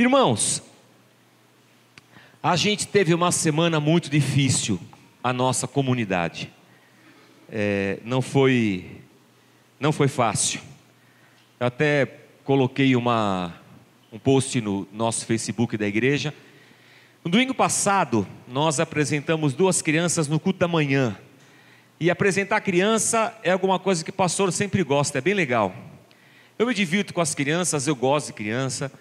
Irmãos, a gente teve uma semana muito difícil, a nossa comunidade. É, não foi, não foi fácil. Eu até coloquei uma, um post no nosso Facebook da igreja. No domingo passado, nós apresentamos duas crianças no culto da manhã. E apresentar criança é alguma coisa que o pastor sempre gosta, é bem legal. Eu me divirto com as crianças, eu gosto de criança.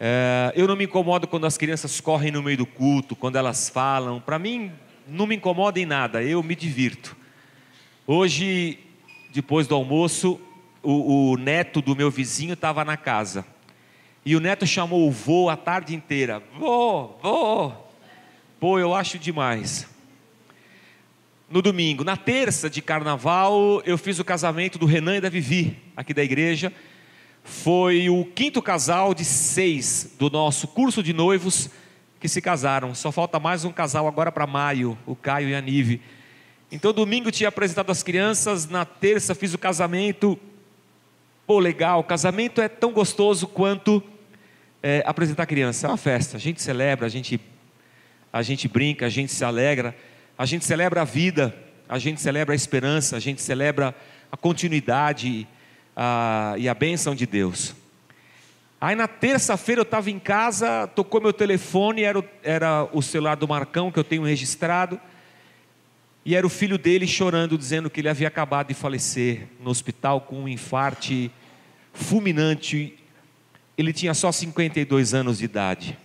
É, eu não me incomodo quando as crianças correm no meio do culto, quando elas falam. Para mim, não me incomoda em nada, eu me divirto. Hoje, depois do almoço, o, o neto do meu vizinho estava na casa. E o neto chamou o vô a tarde inteira. Vô, vô. Pô, eu acho demais. No domingo, na terça de carnaval, eu fiz o casamento do Renan e da Vivi, aqui da igreja. Foi o quinto casal de seis do nosso curso de noivos que se casaram. Só falta mais um casal agora para maio, o Caio e a Nive. Então, domingo tinha apresentado as crianças, na terça fiz o casamento. Pô, legal, casamento é tão gostoso quanto é, apresentar criança. É uma festa, a gente celebra, a gente, a gente brinca, a gente se alegra, a gente celebra a vida, a gente celebra a esperança, a gente celebra a continuidade a, e a bênção de Deus. Aí na terça-feira eu estava em casa, tocou meu telefone, era o, era o celular do Marcão que eu tenho registrado, e era o filho dele chorando, dizendo que ele havia acabado de falecer no hospital com um infarte fulminante. Ele tinha só 52 anos de idade.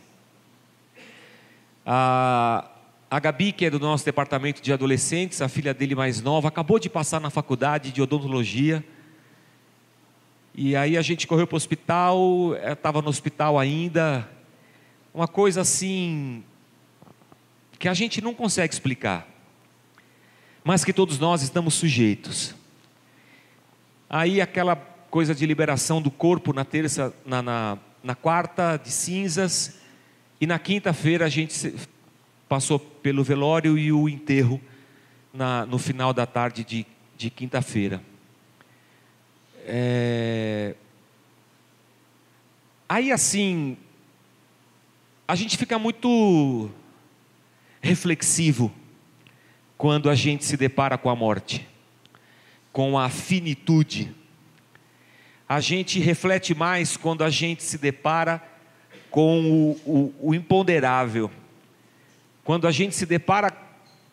A, a Gabi, que é do nosso departamento de adolescentes, a filha dele mais nova, acabou de passar na faculdade de odontologia e aí a gente correu para o hospital, estava no hospital ainda. Uma coisa assim que a gente não consegue explicar, mas que todos nós estamos sujeitos. Aí aquela coisa de liberação do corpo na terça, na, na, na quarta de cinzas, e na quinta-feira a gente passou pelo velório e o enterro na, no final da tarde de, de quinta-feira. É... Aí assim, a gente fica muito reflexivo quando a gente se depara com a morte, com a finitude. A gente reflete mais quando a gente se depara com o, o, o imponderável, quando a gente se depara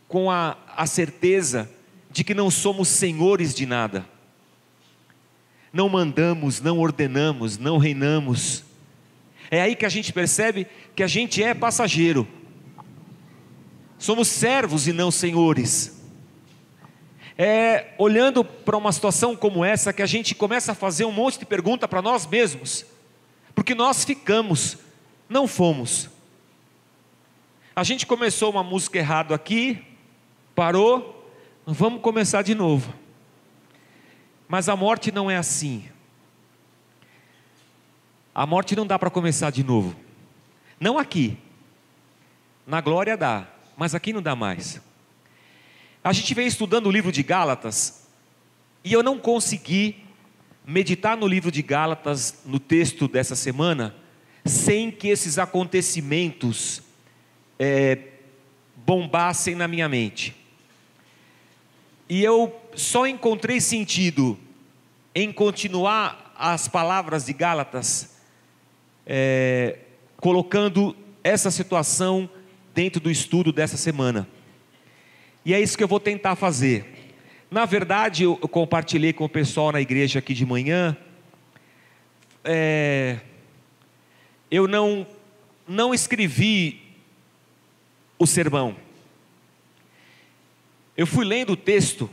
com a, a certeza de que não somos senhores de nada não mandamos, não ordenamos, não reinamos. É aí que a gente percebe que a gente é passageiro. Somos servos e não senhores. É olhando para uma situação como essa que a gente começa a fazer um monte de pergunta para nós mesmos, porque nós ficamos, não fomos. A gente começou uma música errado aqui, parou, vamos começar de novo. Mas a morte não é assim. A morte não dá para começar de novo. Não aqui. Na glória dá, mas aqui não dá mais. A gente vem estudando o livro de Gálatas e eu não consegui meditar no livro de Gálatas, no texto dessa semana, sem que esses acontecimentos é, bombassem na minha mente. E eu só encontrei sentido em continuar as palavras de Gálatas, é, colocando essa situação dentro do estudo dessa semana. E é isso que eu vou tentar fazer. Na verdade, eu compartilhei com o pessoal na igreja aqui de manhã. É, eu não, não escrevi o sermão. Eu fui lendo o texto,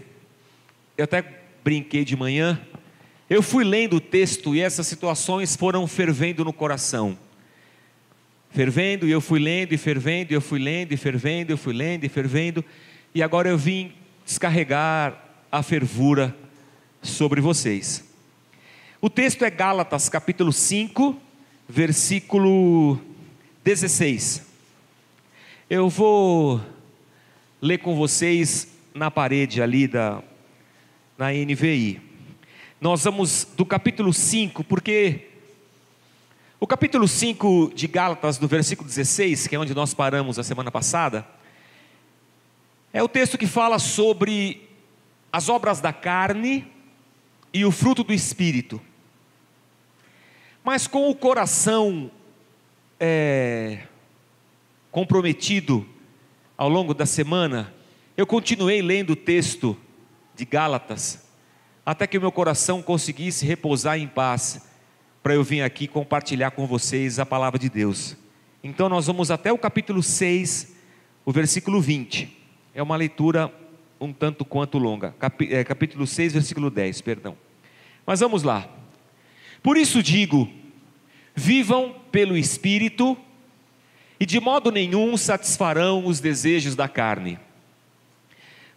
eu até brinquei de manhã, eu fui lendo o texto e essas situações foram fervendo no coração. Fervendo, e eu fui lendo e fervendo, e eu fui lendo e fervendo, eu fui lendo e fervendo, e agora eu vim descarregar a fervura sobre vocês. O texto é Gálatas, capítulo 5, versículo 16. Eu vou ler com vocês na parede ali da na NVI. Nós vamos do capítulo 5, porque O capítulo 5 de Gálatas, no versículo 16, que é onde nós paramos a semana passada, é o texto que fala sobre as obras da carne e o fruto do espírito. Mas com o coração é, comprometido ao longo da semana, eu continuei lendo o texto de Gálatas, até que o meu coração conseguisse repousar em paz para eu vir aqui compartilhar com vocês a palavra de Deus. Então nós vamos até o capítulo 6, o versículo 20. É uma leitura um tanto quanto longa. É, capítulo 6, versículo 10, perdão. Mas vamos lá. Por isso digo: vivam pelo Espírito, e de modo nenhum satisfarão os desejos da carne.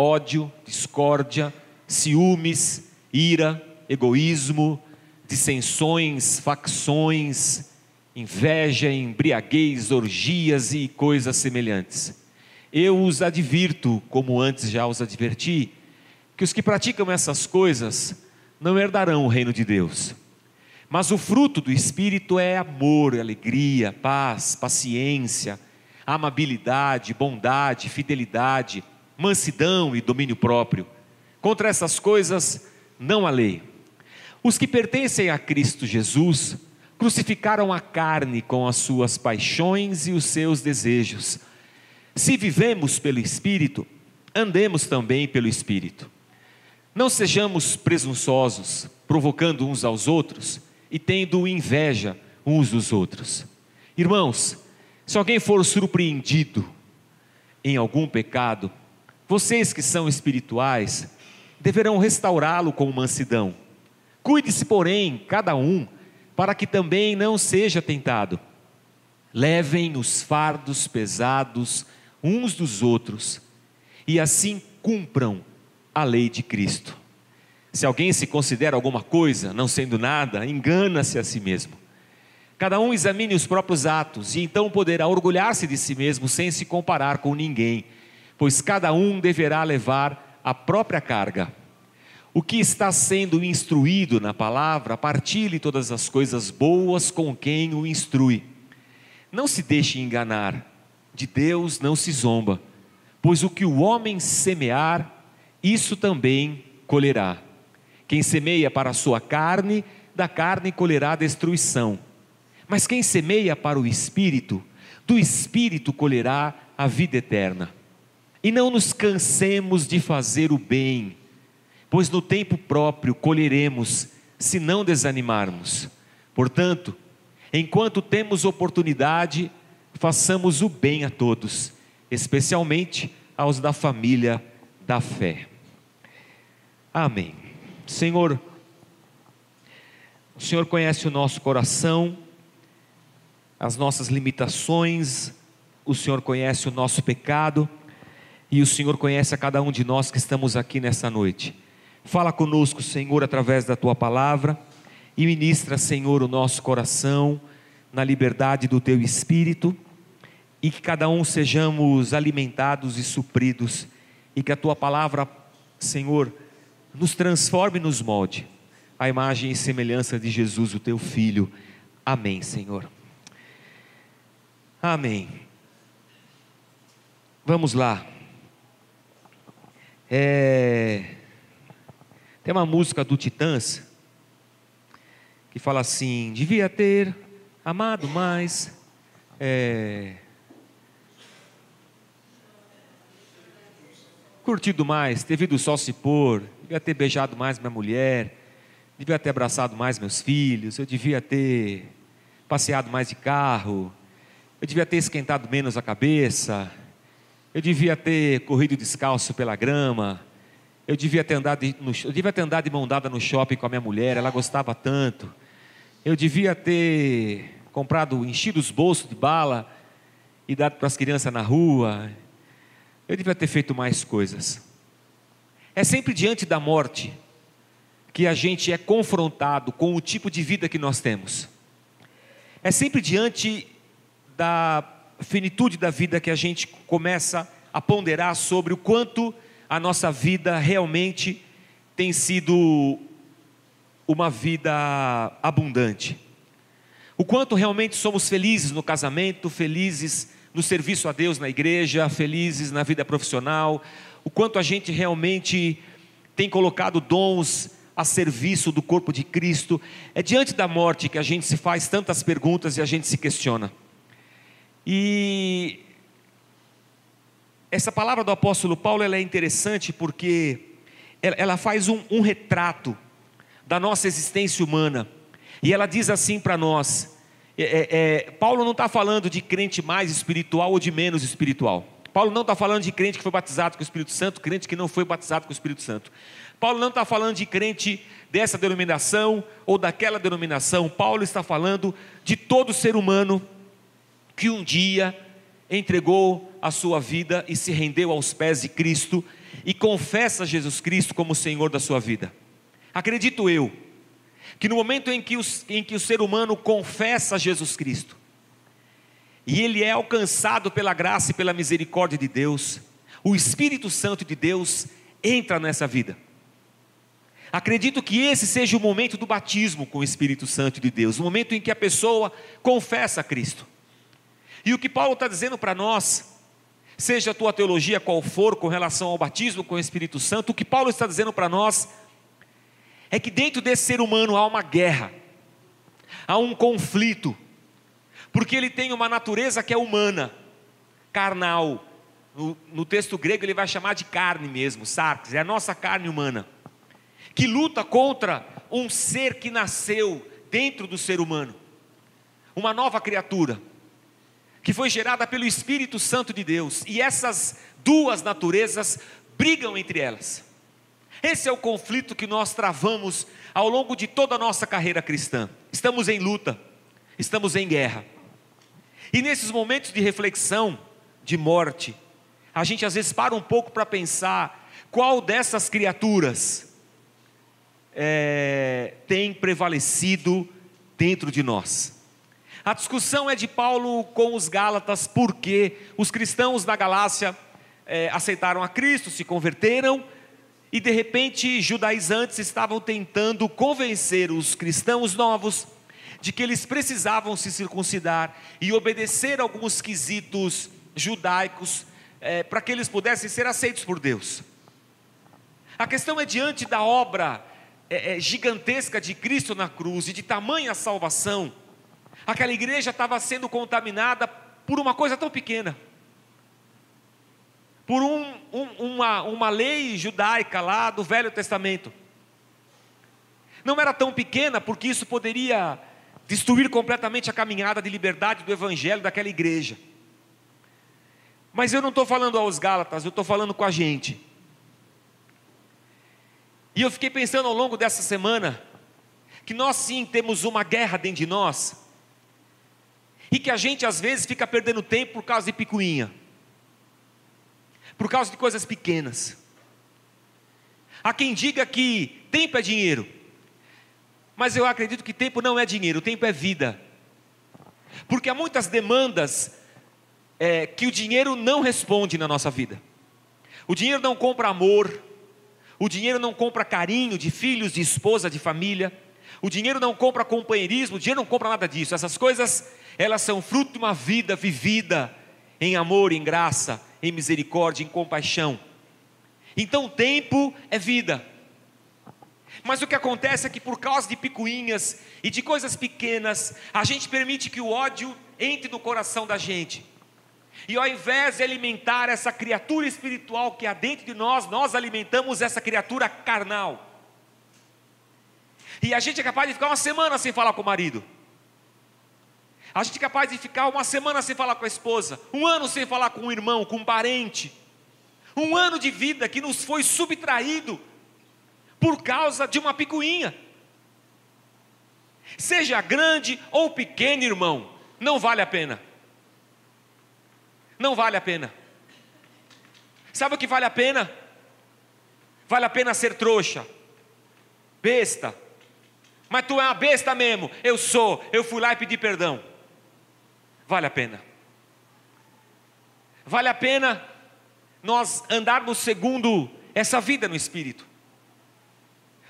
ódio, discórdia, ciúmes, ira, egoísmo, dissensões, facções, inveja, embriaguez, orgias e coisas semelhantes. Eu os advirto, como antes já os adverti, que os que praticam essas coisas não herdarão o reino de Deus. Mas o fruto do Espírito é amor, alegria, paz, paciência, amabilidade, bondade, fidelidade, mansidão e domínio próprio. Contra essas coisas não há lei. Os que pertencem a Cristo Jesus crucificaram a carne com as suas paixões e os seus desejos. Se vivemos pelo Espírito, andemos também pelo Espírito. Não sejamos presunçosos, provocando uns aos outros e tendo inveja uns dos outros. Irmãos, se alguém for surpreendido em algum pecado, vocês que são espirituais deverão restaurá-lo com mansidão Cuide-se, porém, cada um, para que também não seja tentado. Levem os fardos pesados uns dos outros, e assim cumpram a lei de Cristo. Se alguém se considera alguma coisa, não sendo nada, engana-se a si mesmo. Cada um examine os próprios atos, e então poderá orgulhar-se de si mesmo sem se comparar com ninguém, pois cada um deverá levar a própria carga. O que está sendo instruído na palavra, partilhe todas as coisas boas com quem o instrui. Não se deixe enganar, de Deus não se zomba, pois o que o homem semear, isso também colherá. Quem semeia para a sua carne, da carne colherá destruição. Mas quem semeia para o espírito, do espírito colherá a vida eterna. E não nos cansemos de fazer o bem, pois no tempo próprio colheremos, se não desanimarmos. Portanto, enquanto temos oportunidade, façamos o bem a todos, especialmente aos da família da fé. Amém. Senhor, o Senhor conhece o nosso coração, as nossas limitações, o Senhor conhece o nosso pecado e o Senhor conhece a cada um de nós que estamos aqui nessa noite. Fala conosco, Senhor, através da tua palavra e ministra, Senhor, o nosso coração na liberdade do teu espírito e que cada um sejamos alimentados e supridos e que a tua palavra, Senhor, nos transforme e nos molde a imagem e semelhança de Jesus, o teu filho. Amém, Senhor. Amém. Vamos lá. É tem uma música do Titãs que fala assim: devia ter amado mais. É, curtido mais, ter visto o sol se pôr, devia ter beijado mais minha mulher, devia ter abraçado mais meus filhos, eu devia ter passeado mais de carro, eu devia ter esquentado menos a cabeça, eu devia ter corrido descalço pela grama, eu devia ter andado, no, eu devia ter andado de mão dada no shopping com a minha mulher, ela gostava tanto. Eu devia ter comprado, enchido os bolsos de bala e dado para as crianças na rua. Eu devia ter feito mais coisas. É sempre diante da morte que a gente é confrontado com o tipo de vida que nós temos. É sempre diante da finitude da vida que a gente começa a ponderar sobre o quanto a nossa vida realmente tem sido uma vida abundante. O quanto realmente somos felizes no casamento, felizes no serviço a Deus na igreja, felizes na vida profissional, o quanto a gente realmente tem colocado dons a serviço do corpo de Cristo. É diante da morte que a gente se faz tantas perguntas e a gente se questiona. E essa palavra do apóstolo Paulo ela é interessante porque ela faz um, um retrato da nossa existência humana. E ela diz assim para nós: é, é, é, Paulo não está falando de crente mais espiritual ou de menos espiritual. Paulo não está falando de crente que foi batizado com o Espírito Santo, crente que não foi batizado com o Espírito Santo. Paulo não está falando de crente dessa denominação ou daquela denominação. Paulo está falando de todo ser humano que um dia entregou a sua vida e se rendeu aos pés de Cristo e confessa Jesus Cristo como Senhor da sua vida. Acredito eu que no momento em que, os, em que o ser humano confessa Jesus Cristo e ele é alcançado pela graça e pela misericórdia de Deus, o Espírito Santo de Deus entra nessa vida. Acredito que esse seja o momento do batismo com o Espírito Santo de Deus, o momento em que a pessoa confessa a Cristo. E o que Paulo está dizendo para nós, seja a tua teologia qual for com relação ao batismo com o Espírito Santo, o que Paulo está dizendo para nós é que dentro desse ser humano há uma guerra, há um conflito, porque ele tem uma natureza que é humana, carnal. No, no texto grego ele vai chamar de carne mesmo, sarx, é a nossa carne humana que luta contra um ser que nasceu dentro do ser humano, uma nova criatura, que foi gerada pelo Espírito Santo de Deus, e essas duas naturezas brigam entre elas. Esse é o conflito que nós travamos ao longo de toda a nossa carreira cristã. Estamos em luta, estamos em guerra. E nesses momentos de reflexão, de morte, a gente às vezes para um pouco para pensar qual dessas criaturas é, tem prevalecido dentro de nós. A discussão é de Paulo com os Gálatas, porque os cristãos da Galácia é, aceitaram a Cristo, se converteram, e de repente judaizantes estavam tentando convencer os cristãos novos de que eles precisavam se circuncidar e obedecer alguns quesitos judaicos é, para que eles pudessem ser aceitos por Deus. A questão é diante da obra é, gigantesca de Cristo na cruz e de tamanha salvação, aquela igreja estava sendo contaminada por uma coisa tão pequena, por um, um, uma, uma lei judaica lá do Velho Testamento. Não era tão pequena porque isso poderia destruir completamente a caminhada de liberdade do Evangelho daquela igreja. Mas eu não estou falando aos Gálatas, eu estou falando com a gente. E eu fiquei pensando ao longo dessa semana que nós sim temos uma guerra dentro de nós e que a gente às vezes fica perdendo tempo por causa de picuinha, por causa de coisas pequenas. Há quem diga que tempo é dinheiro, mas eu acredito que tempo não é dinheiro, tempo é vida, porque há muitas demandas é, que o dinheiro não responde na nossa vida. O dinheiro não compra amor, o dinheiro não compra carinho de filhos, de esposa, de família. O dinheiro não compra companheirismo, o dinheiro não compra nada disso. Essas coisas, elas são fruto de uma vida vivida em amor, em graça, em misericórdia, em compaixão. Então, tempo é vida. Mas o que acontece é que por causa de picuinhas e de coisas pequenas, a gente permite que o ódio entre no coração da gente. E ao invés de alimentar essa criatura espiritual que há dentro de nós, nós alimentamos essa criatura carnal. E a gente é capaz de ficar uma semana sem falar com o marido. A gente é capaz de ficar uma semana sem falar com a esposa, um ano sem falar com um irmão, com um parente. Um ano de vida que nos foi subtraído por causa de uma picuinha. Seja grande ou pequeno, irmão, não vale a pena. Não vale a pena. Sabe o que vale a pena? Vale a pena ser trouxa, besta. Mas tu é uma besta mesmo. Eu sou. Eu fui lá e pedi perdão. Vale a pena. Vale a pena nós andarmos segundo essa vida no Espírito.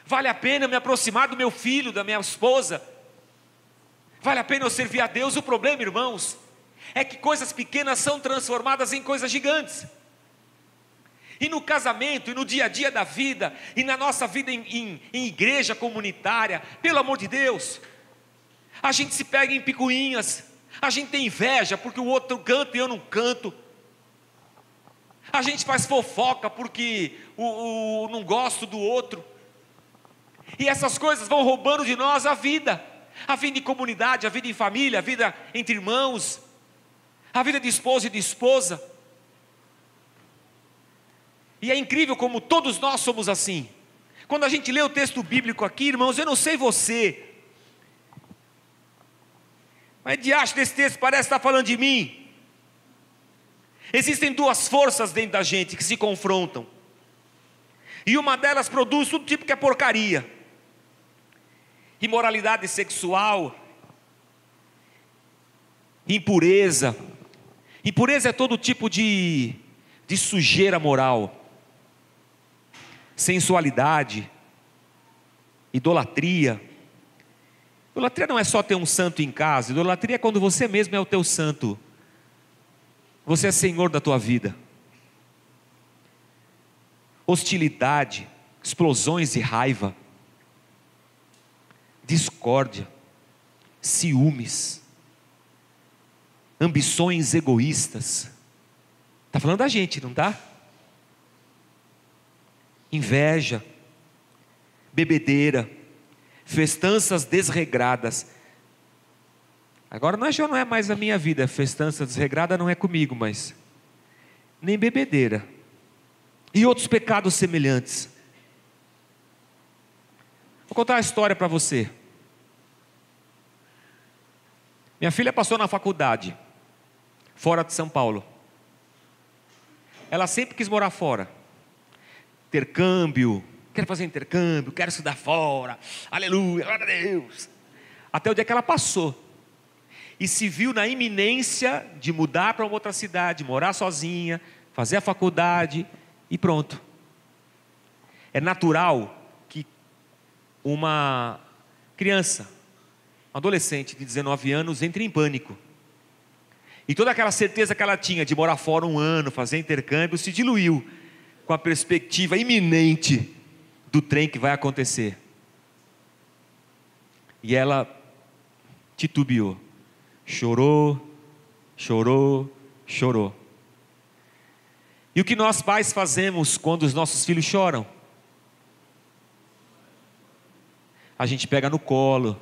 Vale a pena me aproximar do meu filho, da minha esposa. Vale a pena eu servir a Deus. O problema, irmãos, é que coisas pequenas são transformadas em coisas gigantes. E no casamento, e no dia a dia da vida, e na nossa vida em, em, em igreja comunitária, pelo amor de Deus, a gente se pega em picuinhas, a gente tem inveja porque o outro canta e eu não canto. A gente faz fofoca porque o, o, não gosto do outro. E essas coisas vão roubando de nós a vida, a vida em comunidade, a vida em família, a vida entre irmãos, a vida de esposo e de esposa. E é incrível como todos nós somos assim. Quando a gente lê o texto bíblico aqui, irmãos, eu não sei você, mas diacho desse texto parece estar falando de mim. Existem duas forças dentro da gente que se confrontam. E uma delas produz tudo tipo que é porcaria. Imoralidade sexual, impureza. Impureza é todo tipo de, de sujeira moral sensualidade, idolatria. Idolatria não é só ter um santo em casa, idolatria é quando você mesmo é o teu santo. Você é senhor da tua vida. Hostilidade, explosões de raiva, discórdia, ciúmes, ambições egoístas. Está falando da gente, não está? inveja, bebedeira, festanças desregradas. Agora não é, já não é mais a minha vida, festança desregrada não é comigo, mas nem bebedeira. E outros pecados semelhantes. Vou contar uma história para você. Minha filha passou na faculdade, fora de São Paulo. Ela sempre quis morar fora intercâmbio, quero fazer intercâmbio, quero estudar fora, aleluia, glória a Deus. Até o dia que ela passou e se viu na iminência de mudar para outra cidade, morar sozinha, fazer a faculdade e pronto. É natural que uma criança, um adolescente de 19 anos, entre em pânico. E toda aquela certeza que ela tinha de morar fora um ano, fazer intercâmbio, se diluiu com a perspectiva iminente do trem que vai acontecer. E ela titubeou, chorou, chorou, chorou. E o que nós pais fazemos quando os nossos filhos choram? A gente pega no colo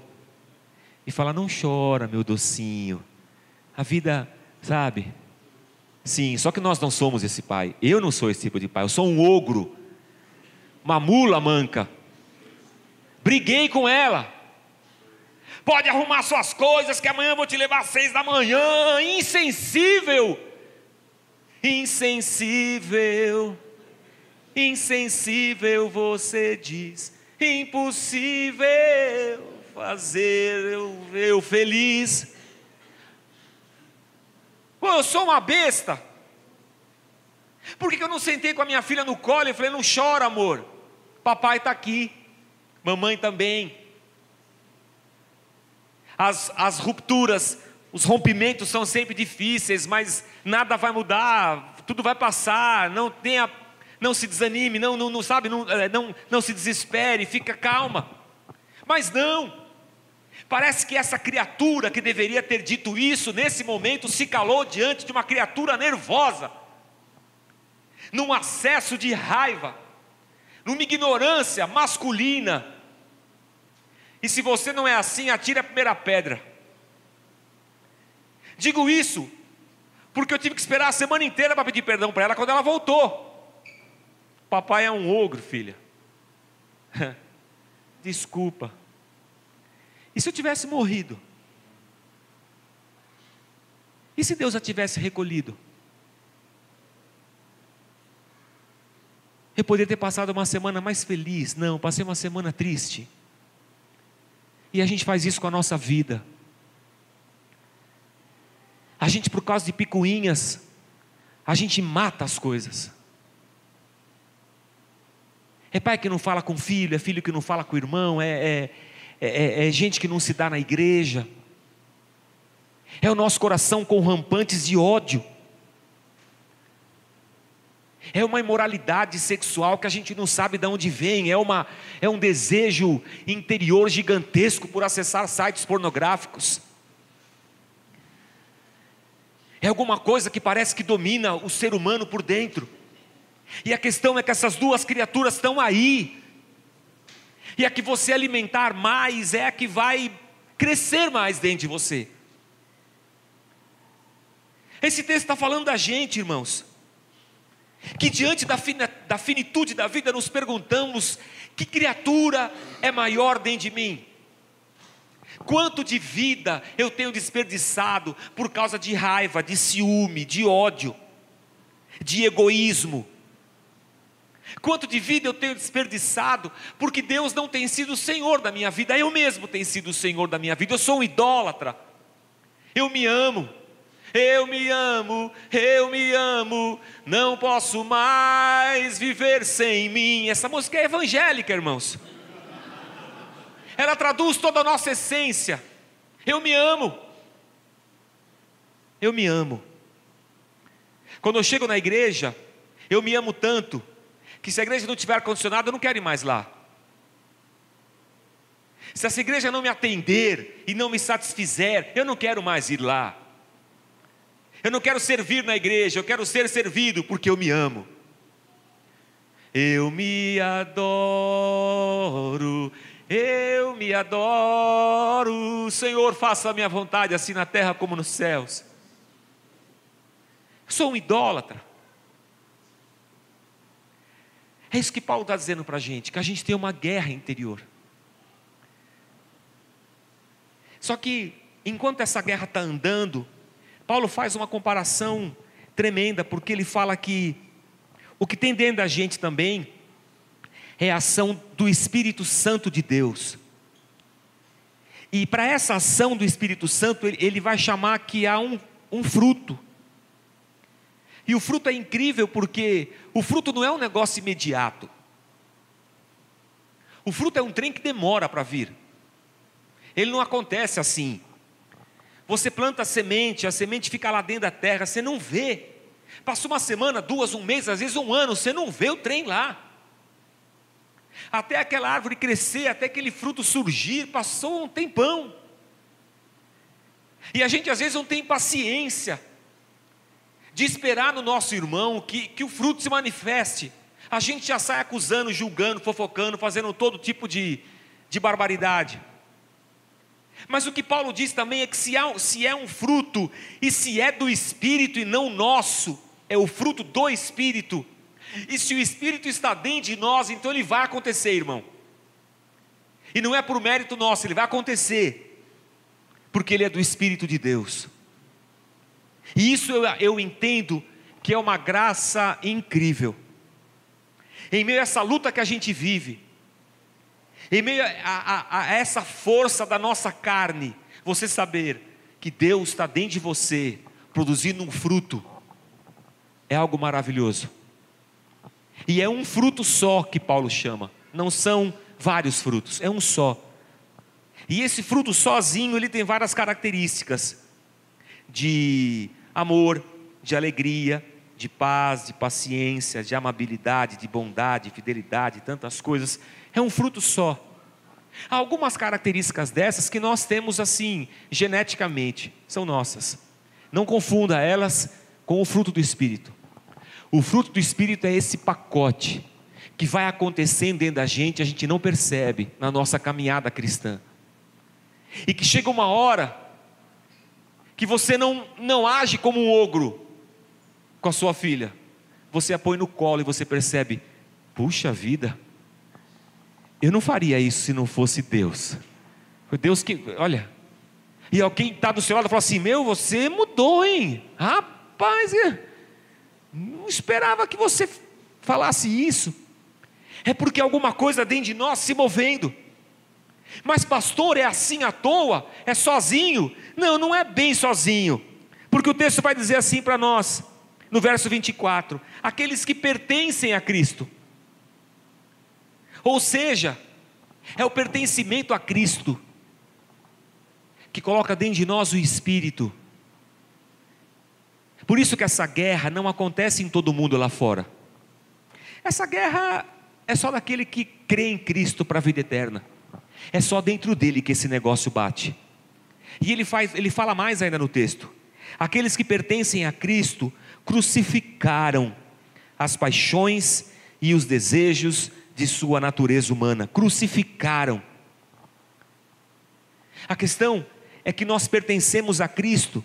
e fala: Não chora, meu docinho. A vida, sabe, Sim, só que nós não somos esse pai. Eu não sou esse tipo de pai. Eu sou um ogro, uma mula manca. Briguei com ela. Pode arrumar suas coisas, que amanhã eu vou te levar às seis da manhã. Insensível. Insensível. Insensível, você diz. Impossível fazer eu, eu feliz. Pô, eu sou uma besta. Por que, eu não sentei com a minha filha no colo e falei, não chora, amor. Papai está aqui, mamãe também. As, as rupturas, os rompimentos são sempre difíceis, mas nada vai mudar, tudo vai passar, não tenha, não se desanime, não, não, não sabe, não, é, não, não se desespere, fica calma. Mas não, Parece que essa criatura que deveria ter dito isso nesse momento se calou diante de uma criatura nervosa, num acesso de raiva, numa ignorância masculina. E se você não é assim, atire a primeira pedra. Digo isso porque eu tive que esperar a semana inteira para pedir perdão para ela quando ela voltou. Papai é um ogro, filha. Desculpa. E se eu tivesse morrido? E se Deus a tivesse recolhido? Eu poderia ter passado uma semana mais feliz. Não, passei uma semana triste. E a gente faz isso com a nossa vida. A gente, por causa de picuinhas, a gente mata as coisas. É pai que não fala com filho, é filho que não fala com irmão, é, é, é, é gente que não se dá na igreja. É o nosso coração com rampantes de ódio. É uma imoralidade sexual que a gente não sabe de onde vem, é, uma, é um desejo interior gigantesco por acessar sites pornográficos. É alguma coisa que parece que domina o ser humano por dentro. E a questão é que essas duas criaturas estão aí. E a que você alimentar mais é a que vai crescer mais dentro de você. Esse texto está falando da gente, irmãos. Que diante da, da finitude da vida nos perguntamos: que criatura é maior dentro de mim? Quanto de vida eu tenho desperdiçado por causa de raiva, de ciúme, de ódio, de egoísmo? Quanto de vida eu tenho desperdiçado porque Deus não tem sido o Senhor da minha vida, eu mesmo tenho sido o Senhor da minha vida, eu sou um idólatra, eu me amo, eu me amo, eu me amo, não posso mais viver sem mim. Essa música é evangélica, irmãos. Ela traduz toda a nossa essência. Eu me amo. Eu me amo. Quando eu chego na igreja, eu me amo tanto que se a igreja não tiver ar-condicionado, eu não quero ir mais lá. Se essa igreja não me atender e não me satisfizer, eu não quero mais ir lá. Eu não quero servir na igreja, eu quero ser servido porque eu me amo. Eu me adoro, eu me adoro. Senhor, faça a minha vontade, assim na terra como nos céus. Eu sou um idólatra. É isso que Paulo está dizendo para a gente, que a gente tem uma guerra interior. Só que, enquanto essa guerra está andando, Paulo faz uma comparação tremenda, porque ele fala que o que tem dentro da gente também é a ação do Espírito Santo de Deus. E para essa ação do Espírito Santo, ele, vai chamar que há um, um fruto. E o fruto é incrível porque o fruto não é um negócio imediato. O fruto é um trem que demora para vir. Ele não acontece assim. Você planta a semente, a semente fica lá dentro da terra, você não vê. Passou uma semana, duas, um mês, às vezes um ano, você não vê o trem lá. Até aquela árvore crescer, até aquele fruto surgir, passou um tempão. E a gente às vezes não tem paciência de esperar no nosso irmão que, que o fruto se manifeste. A gente já sai acusando, julgando, fofocando, fazendo todo tipo de, de barbaridade. Mas o que Paulo diz também é que se, há, se é um fruto, e se é do Espírito e não nosso, é o fruto do Espírito, e se o Espírito está dentro de nós, então ele vai acontecer, irmão. E não é por mérito nosso, ele vai acontecer, porque ele é do Espírito de Deus. E isso eu, eu entendo que é uma graça incrível. Em meio a essa luta que a gente vive, em meio a, a, a essa força da nossa carne, você saber que Deus está dentro de você, produzindo um fruto, é algo maravilhoso. E é um fruto só que Paulo chama, não são vários frutos, é um só. E esse fruto sozinho, ele tem várias características de amor, de alegria, de paz, de paciência, de amabilidade, de bondade, fidelidade, tantas coisas é um fruto só. Há algumas características dessas que nós temos assim, geneticamente, são nossas. Não confunda elas com o fruto do Espírito. O fruto do Espírito é esse pacote que vai acontecendo dentro da gente, a gente não percebe na nossa caminhada cristã. E que chega uma hora que você não, não age como um ogro com a sua filha. Você a põe no colo e você percebe: puxa vida, eu não faria isso se não fosse Deus. Foi Deus que, olha. E alguém está do seu lado e fala assim: Meu, você mudou, hein? Rapaz, não esperava que você falasse isso. É porque alguma coisa dentro de nós se movendo. Mas, pastor, é assim à toa? É sozinho? Não, não é bem sozinho. Porque o texto vai dizer assim para nós, no verso 24: aqueles que pertencem a Cristo. Ou seja, é o pertencimento a Cristo que coloca dentro de nós o Espírito. Por isso que essa guerra não acontece em todo mundo lá fora. Essa guerra é só daquele que crê em Cristo para a vida eterna. É só dentro dele que esse negócio bate. E ele faz, ele fala mais ainda no texto. Aqueles que pertencem a Cristo crucificaram as paixões e os desejos de sua natureza humana. Crucificaram. A questão é que nós pertencemos a Cristo,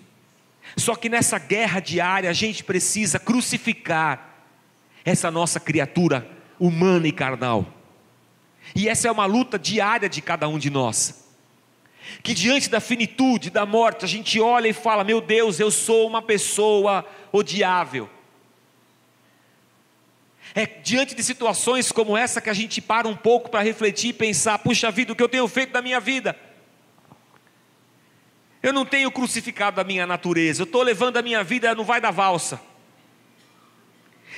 só que nessa guerra diária a gente precisa crucificar essa nossa criatura humana e carnal. E essa é uma luta diária de cada um de nós. Que diante da finitude, da morte, a gente olha e fala: Meu Deus, eu sou uma pessoa odiável. É diante de situações como essa que a gente para um pouco para refletir e pensar: puxa vida, o que eu tenho feito da minha vida? Eu não tenho crucificado a minha natureza, eu estou levando a minha vida, não vai dar valsa.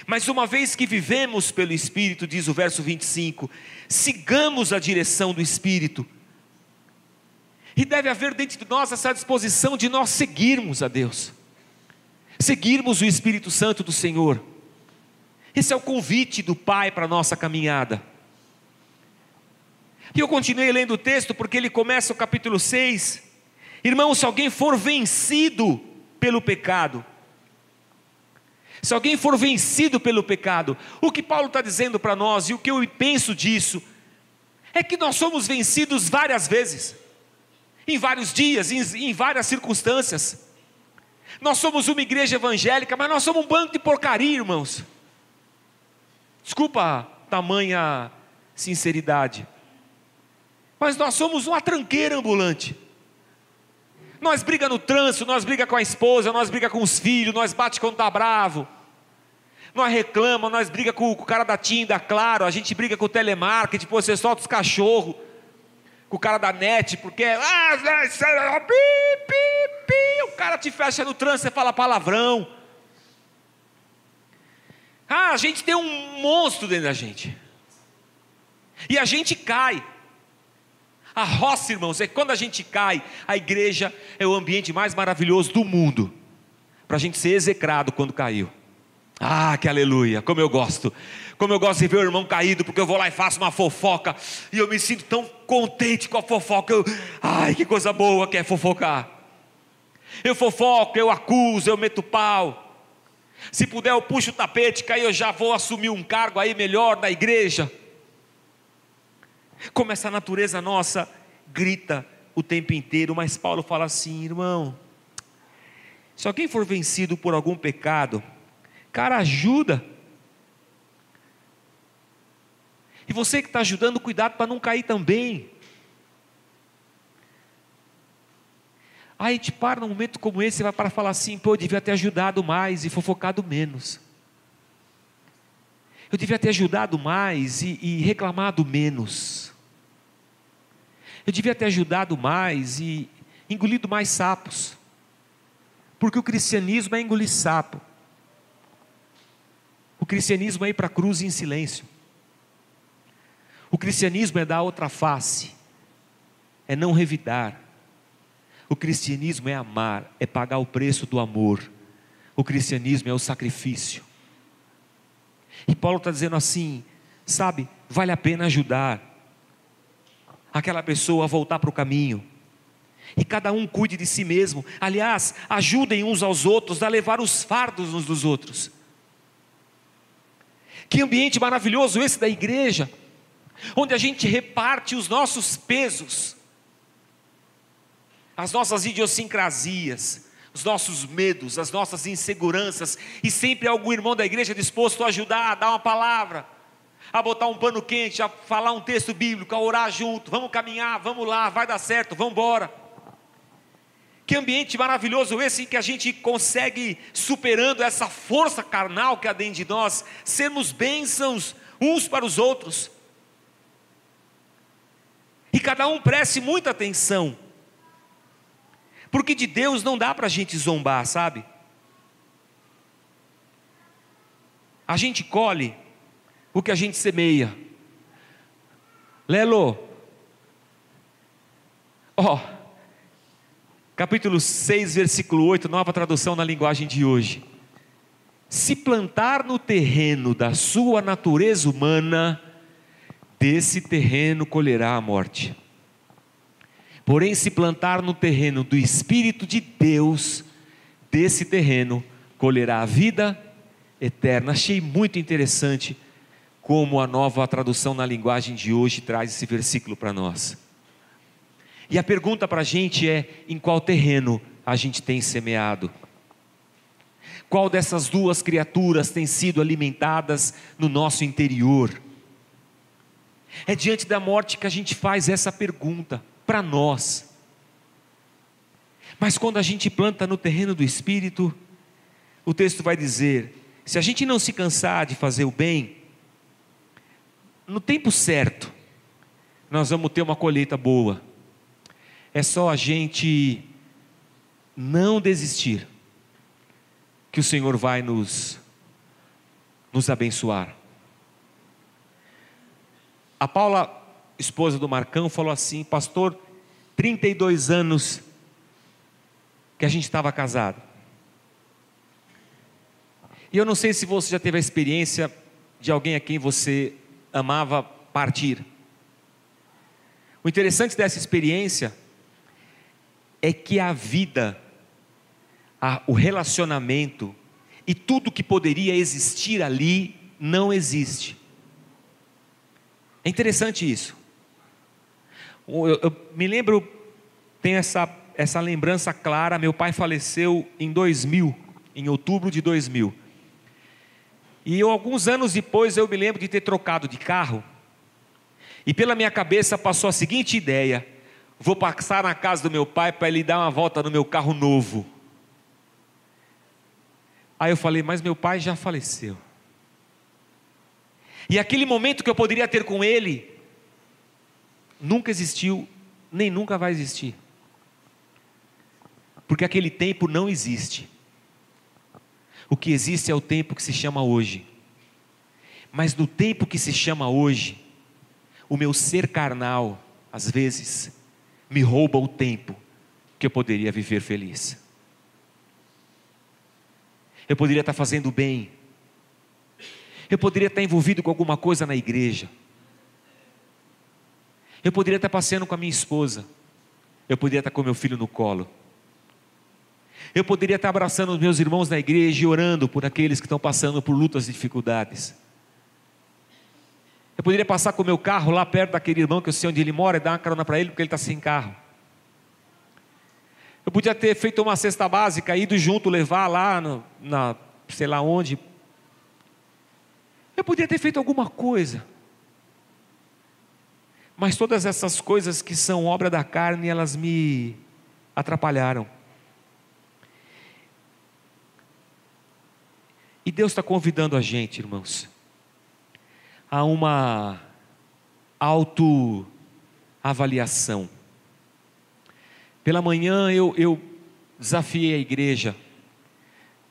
Mas uma vez que vivemos pelo Espírito, diz o verso 25, sigamos a direção do Espírito. E deve haver dentro de nós essa disposição de nós seguirmos a Deus, seguirmos o Espírito Santo do Senhor. Esse é o convite do Pai para a nossa caminhada. E eu continuei lendo o texto porque ele começa o capítulo 6. Irmão, se alguém for vencido pelo pecado, se alguém for vencido pelo pecado, o que Paulo está dizendo para nós e o que eu penso disso, é que nós somos vencidos várias vezes, em vários dias, em, em várias circunstâncias. Nós somos uma igreja evangélica, mas nós somos um bando de porcaria, irmãos. Desculpa tamanha sinceridade, mas nós somos uma tranqueira ambulante. Nós briga no trânsito, nós briga com a esposa, nós briga com os filhos, nós bate quando está bravo. Nós reclama, nós briga com, o cara da TIM, da Claro, a gente briga com o telemarketing, pô, você solta os cachorros. Com o cara da net, porque ah, pi, pi, pi, o cara te fecha no trânsito, você fala palavrão. Ah, a gente tem um monstro dentro da gente. E a gente cai. A roça, irmãos, é quando a gente cai, a igreja é o ambiente mais maravilhoso do mundo, para a gente ser execrado quando caiu. Ah, que aleluia, como eu gosto, como eu gosto de ver o irmão caído, porque eu vou lá e faço uma fofoca, e eu me sinto tão contente com a fofoca. Eu, ai, que coisa boa que é fofocar. Eu fofoco, eu acuso, eu meto pau. Se puder, eu puxo o tapete, que aí eu já vou assumir um cargo aí melhor na igreja como essa natureza nossa grita o tempo inteiro, mas Paulo fala assim, irmão, se alguém for vencido por algum pecado, cara, ajuda. E você que está ajudando, cuidado para não cair também. Aí gente para num momento como esse vai para falar assim, pô, eu devia ter ajudado mais e fofocado menos. Eu devia ter ajudado mais e, e reclamado menos. Eu devia ter ajudado mais e engolido mais sapos. Porque o cristianismo é engolir sapo. O cristianismo é ir para a cruz em silêncio. O cristianismo é dar outra face, é não revidar. O cristianismo é amar, é pagar o preço do amor. O cristianismo é o sacrifício. E Paulo está dizendo assim: sabe, vale a pena ajudar aquela pessoa a voltar para o caminho. E cada um cuide de si mesmo. Aliás, ajudem uns aos outros a levar os fardos uns dos outros. Que ambiente maravilhoso esse da igreja, onde a gente reparte os nossos pesos, as nossas idiosincrasias, os nossos medos, as nossas inseguranças, e sempre algum irmão da igreja disposto a ajudar, a dar uma palavra, a botar um pano quente, a falar um texto bíblico, a orar junto, vamos caminhar, vamos lá, vai dar certo, vamos embora. Que ambiente maravilhoso esse em que a gente consegue, superando essa força carnal que há dentro de nós, sermos bênçãos uns para os outros. E cada um preste muita atenção, porque de Deus não dá para a gente zombar, sabe? A gente colhe o que a gente semeia. Lelo, ó, oh, capítulo 6, versículo 8, nova tradução na linguagem de hoje. Se plantar no terreno da sua natureza humana, desse terreno colherá a morte. Porém, se plantar no terreno do Espírito de Deus, desse terreno colherá a vida eterna. Achei muito interessante como a nova tradução na linguagem de hoje traz esse versículo para nós. E a pergunta para a gente é: em qual terreno a gente tem semeado? Qual dessas duas criaturas tem sido alimentadas no nosso interior? É diante da morte que a gente faz essa pergunta para nós. Mas quando a gente planta no terreno do espírito, o texto vai dizer: se a gente não se cansar de fazer o bem, no tempo certo, nós vamos ter uma colheita boa. É só a gente não desistir, que o Senhor vai nos, nos abençoar. A Paula, esposa do Marcão, falou assim: Pastor, 32 anos que a gente estava casado. E eu não sei se você já teve a experiência de alguém a quem você amava partir. O interessante dessa experiência é que a vida, a, o relacionamento e tudo que poderia existir ali não existe. É interessante isso. Eu, eu me lembro, tenho essa, essa lembrança clara. Meu pai faleceu em 2000, em outubro de 2000. E eu, alguns anos depois eu me lembro de ter trocado de carro. E pela minha cabeça passou a seguinte ideia: vou passar na casa do meu pai para ele dar uma volta no meu carro novo. Aí eu falei, mas meu pai já faleceu. E aquele momento que eu poderia ter com ele, nunca existiu, nem nunca vai existir. Porque aquele tempo não existe. O que existe é o tempo que se chama hoje. Mas no tempo que se chama hoje, o meu ser carnal, às vezes, me rouba o tempo que eu poderia viver feliz. Eu poderia estar fazendo bem. Eu poderia estar envolvido com alguma coisa na igreja. Eu poderia estar passeando com a minha esposa. Eu poderia estar com meu filho no colo. Eu poderia estar abraçando os meus irmãos na igreja e orando por aqueles que estão passando por lutas e dificuldades. Eu poderia passar com o meu carro lá perto daquele irmão que eu sei onde ele mora e dar uma carona para ele porque ele está sem carro. Eu podia ter feito uma cesta básica, ido junto levar lá no, na sei lá onde. Eu podia ter feito alguma coisa. Mas todas essas coisas que são obra da carne, elas me atrapalharam. E Deus está convidando a gente, irmãos, a uma autoavaliação. Pela manhã eu, eu desafiei a igreja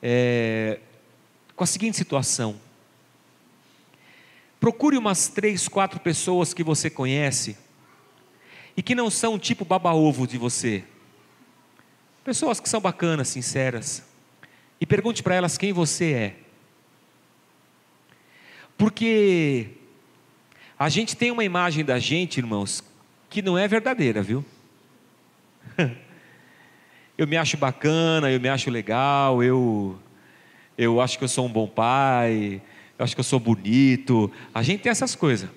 é, com a seguinte situação: procure umas três, quatro pessoas que você conhece e que não são tipo baba-ovo de você, pessoas que são bacanas, sinceras, e pergunte para elas quem você é. Porque a gente tem uma imagem da gente, irmãos, que não é verdadeira, viu? eu me acho bacana, eu me acho legal, eu eu acho que eu sou um bom pai, eu acho que eu sou bonito. A gente tem essas coisas.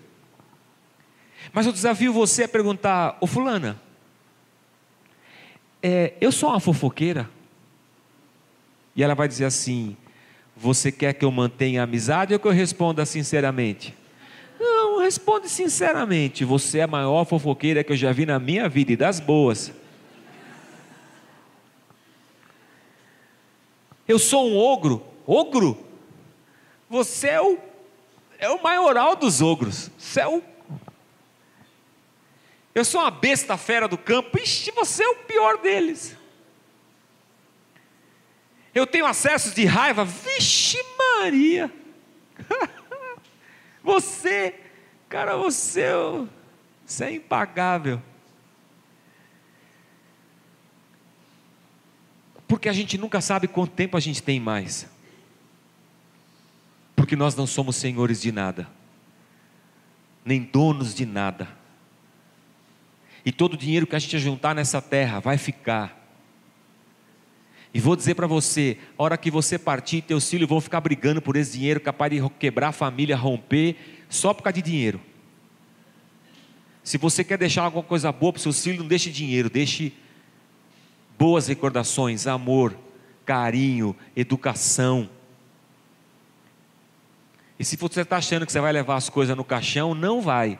Mas eu desafio você a perguntar, ô fulana, é, eu sou uma fofoqueira? E ela vai dizer assim: Você quer que eu mantenha a amizade ou que eu responda sinceramente? responde sinceramente. Você é a maior fofoqueira que eu já vi na minha vida e das boas. Eu sou um ogro. Ogro? Você é o, é o maioral dos ogros. Você é o. Eu sou uma besta fera do campo. Ixi, você é o pior deles. Eu tenho acessos de raiva. Vixe, Maria. você, cara, você, é você é impagável. Porque a gente nunca sabe quanto tempo a gente tem mais. Porque nós não somos senhores de nada, nem donos de nada. E todo o dinheiro que a gente juntar nessa terra vai ficar. E vou dizer para você, a hora que você partir, teus filhos vão ficar brigando por esse dinheiro, capaz de quebrar a família, romper, só por causa de dinheiro. Se você quer deixar alguma coisa boa para seus filhos, não deixe dinheiro, deixe boas recordações, amor, carinho, educação. E se você está achando que você vai levar as coisas no caixão, não vai.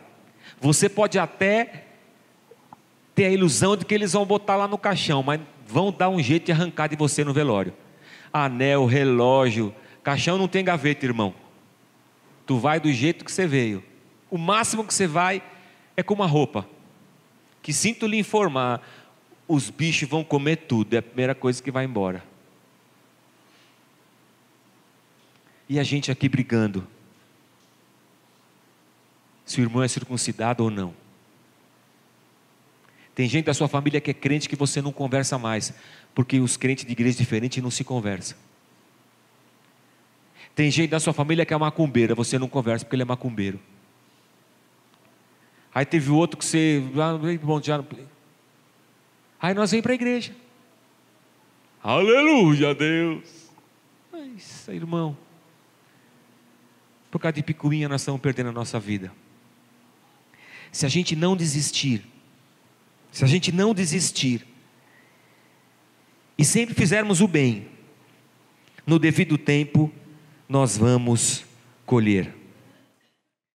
Você pode até ter a ilusão de que eles vão botar lá no caixão, mas vão dar um jeito de arrancar de você no velório. Anel, relógio, caixão não tem gaveta, irmão. Tu vai do jeito que você veio. O máximo que você vai é com uma roupa. Que sinto lhe informar, os bichos vão comer tudo, é a primeira coisa que vai embora. E a gente aqui brigando. Se o irmão é circuncidado ou não. Tem gente da sua família que é crente que você não conversa mais, porque os crentes de igreja diferente não se conversam. Tem gente da sua família que é macumbeira, você não conversa porque ele é macumbeiro. Aí teve outro que você. Ah, Aí nós vem para a igreja. Aleluia, Deus. Mas, irmão, por causa de picuinha nós estamos perdendo a nossa vida. Se a gente não desistir, se a gente não desistir, e sempre fizermos o bem, no devido tempo, nós vamos colher.